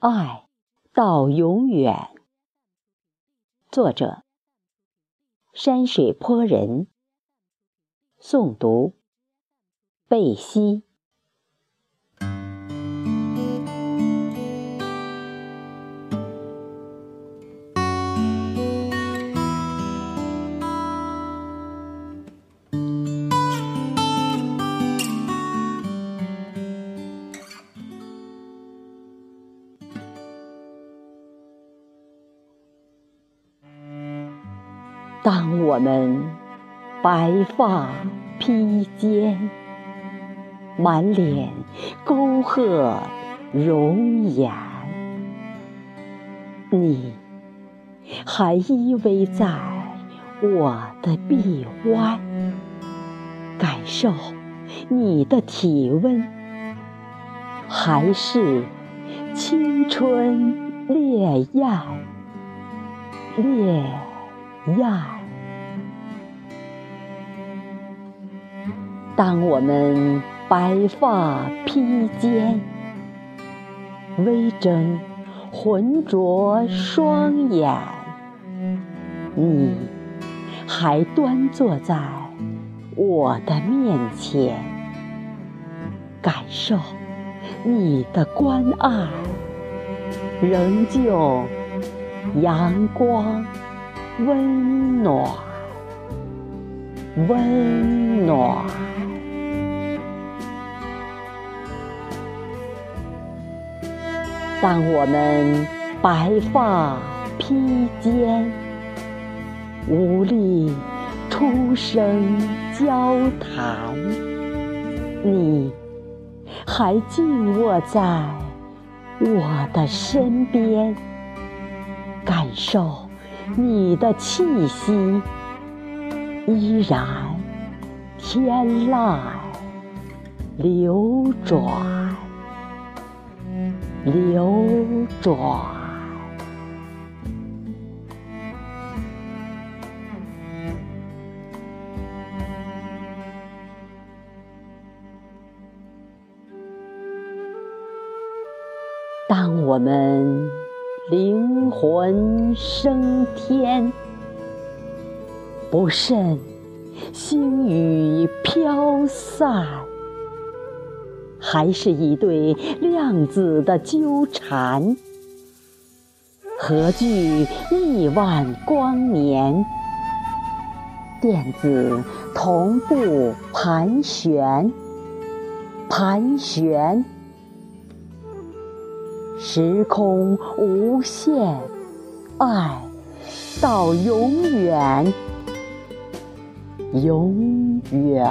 爱到永远。作者：山水坡人。诵读：贝西。当我们白发披肩，满脸沟壑容颜，你还依偎在我的臂弯，感受你的体温，还是青春烈焰，烈焰。当我们白发披肩，微睁浑浊双眼，你还端坐在我的面前，感受你的关爱，仍旧阳光温暖，温暖。当我们白发披肩，无力出声交谈，你还静卧在我的身边，感受你的气息，依然天籁流转。流转。当我们灵魂升天，不慎星雨飘散。还是一对量子的纠缠，何惧亿万光年？电子同步盘旋，盘旋，时空无限，爱到永远，永远。